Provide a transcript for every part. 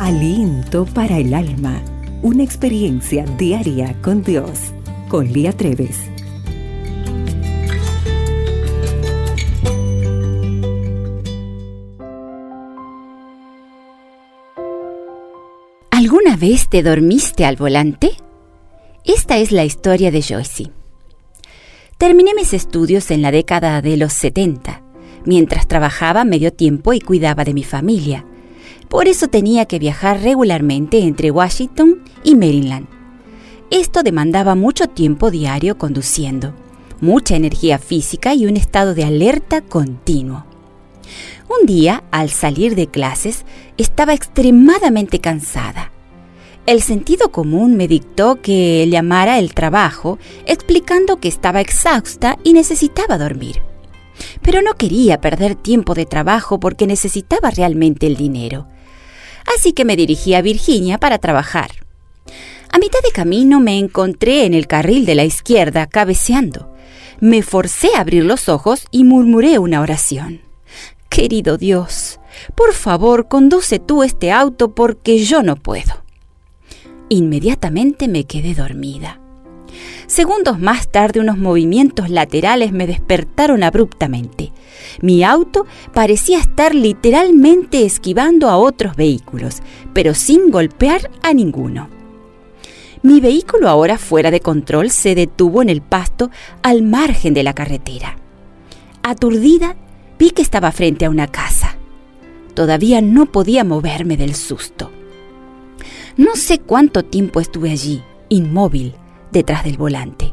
Aliento para el alma. Una experiencia diaria con Dios. Con Lía Treves. ¿Alguna vez te dormiste al volante? Esta es la historia de Joyce. Terminé mis estudios en la década de los 70, mientras trabajaba medio tiempo y cuidaba de mi familia. Por eso tenía que viajar regularmente entre Washington y Maryland. Esto demandaba mucho tiempo diario conduciendo, mucha energía física y un estado de alerta continuo. Un día, al salir de clases, estaba extremadamente cansada. El sentido común me dictó que llamara el trabajo explicando que estaba exhausta y necesitaba dormir. Pero no quería perder tiempo de trabajo porque necesitaba realmente el dinero. Así que me dirigí a Virginia para trabajar. A mitad de camino me encontré en el carril de la izquierda cabeceando. Me forcé a abrir los ojos y murmuré una oración. Querido Dios, por favor conduce tú este auto porque yo no puedo. Inmediatamente me quedé dormida. Segundos más tarde unos movimientos laterales me despertaron abruptamente. Mi auto parecía estar literalmente esquivando a otros vehículos, pero sin golpear a ninguno. Mi vehículo ahora fuera de control se detuvo en el pasto al margen de la carretera. Aturdida, vi que estaba frente a una casa. Todavía no podía moverme del susto. No sé cuánto tiempo estuve allí, inmóvil, detrás del volante.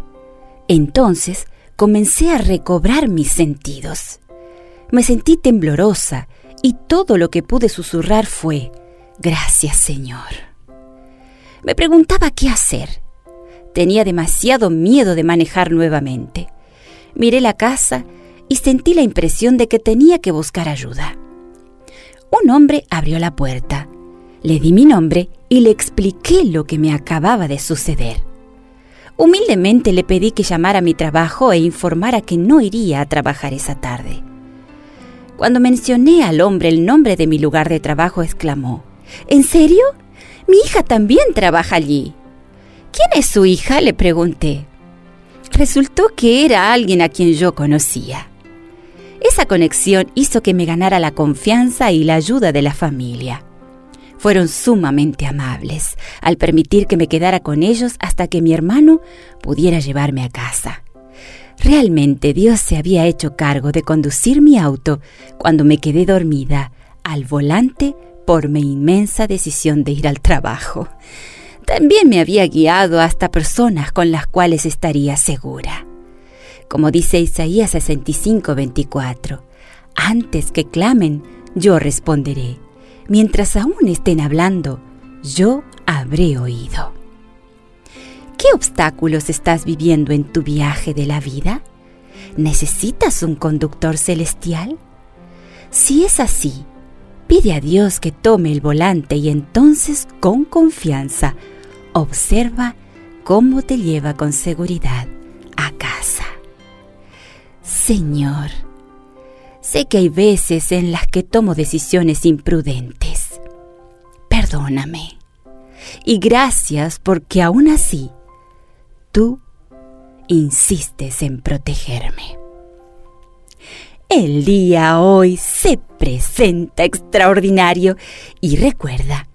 Entonces comencé a recobrar mis sentidos. Me sentí temblorosa y todo lo que pude susurrar fue, Gracias Señor. Me preguntaba qué hacer. Tenía demasiado miedo de manejar nuevamente. Miré la casa y sentí la impresión de que tenía que buscar ayuda. Un hombre abrió la puerta le di mi nombre y le expliqué lo que me acababa de suceder. Humildemente le pedí que llamara a mi trabajo e informara que no iría a trabajar esa tarde. Cuando mencioné al hombre el nombre de mi lugar de trabajo, exclamó, ¿En serio? Mi hija también trabaja allí. ¿Quién es su hija? le pregunté. Resultó que era alguien a quien yo conocía. Esa conexión hizo que me ganara la confianza y la ayuda de la familia. Fueron sumamente amables al permitir que me quedara con ellos hasta que mi hermano pudiera llevarme a casa. Realmente Dios se había hecho cargo de conducir mi auto cuando me quedé dormida al volante por mi inmensa decisión de ir al trabajo. También me había guiado hasta personas con las cuales estaría segura. Como dice Isaías 65:24, antes que clamen, yo responderé mientras aún estén hablando, yo habré oído. ¿Qué obstáculos estás viviendo en tu viaje de la vida? ¿Necesitas un conductor celestial? Si es así, pide a Dios que tome el volante y entonces con confianza observa cómo te lleva con seguridad a casa. Señor, Sé que hay veces en las que tomo decisiones imprudentes. Perdóname. Y gracias porque aún así tú insistes en protegerme. El día hoy se presenta extraordinario y recuerda,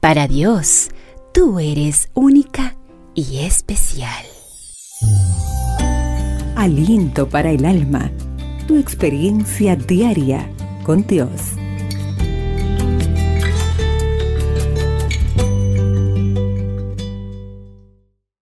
para Dios tú eres única y especial. Aliento para el alma tu experiencia diaria con Dios.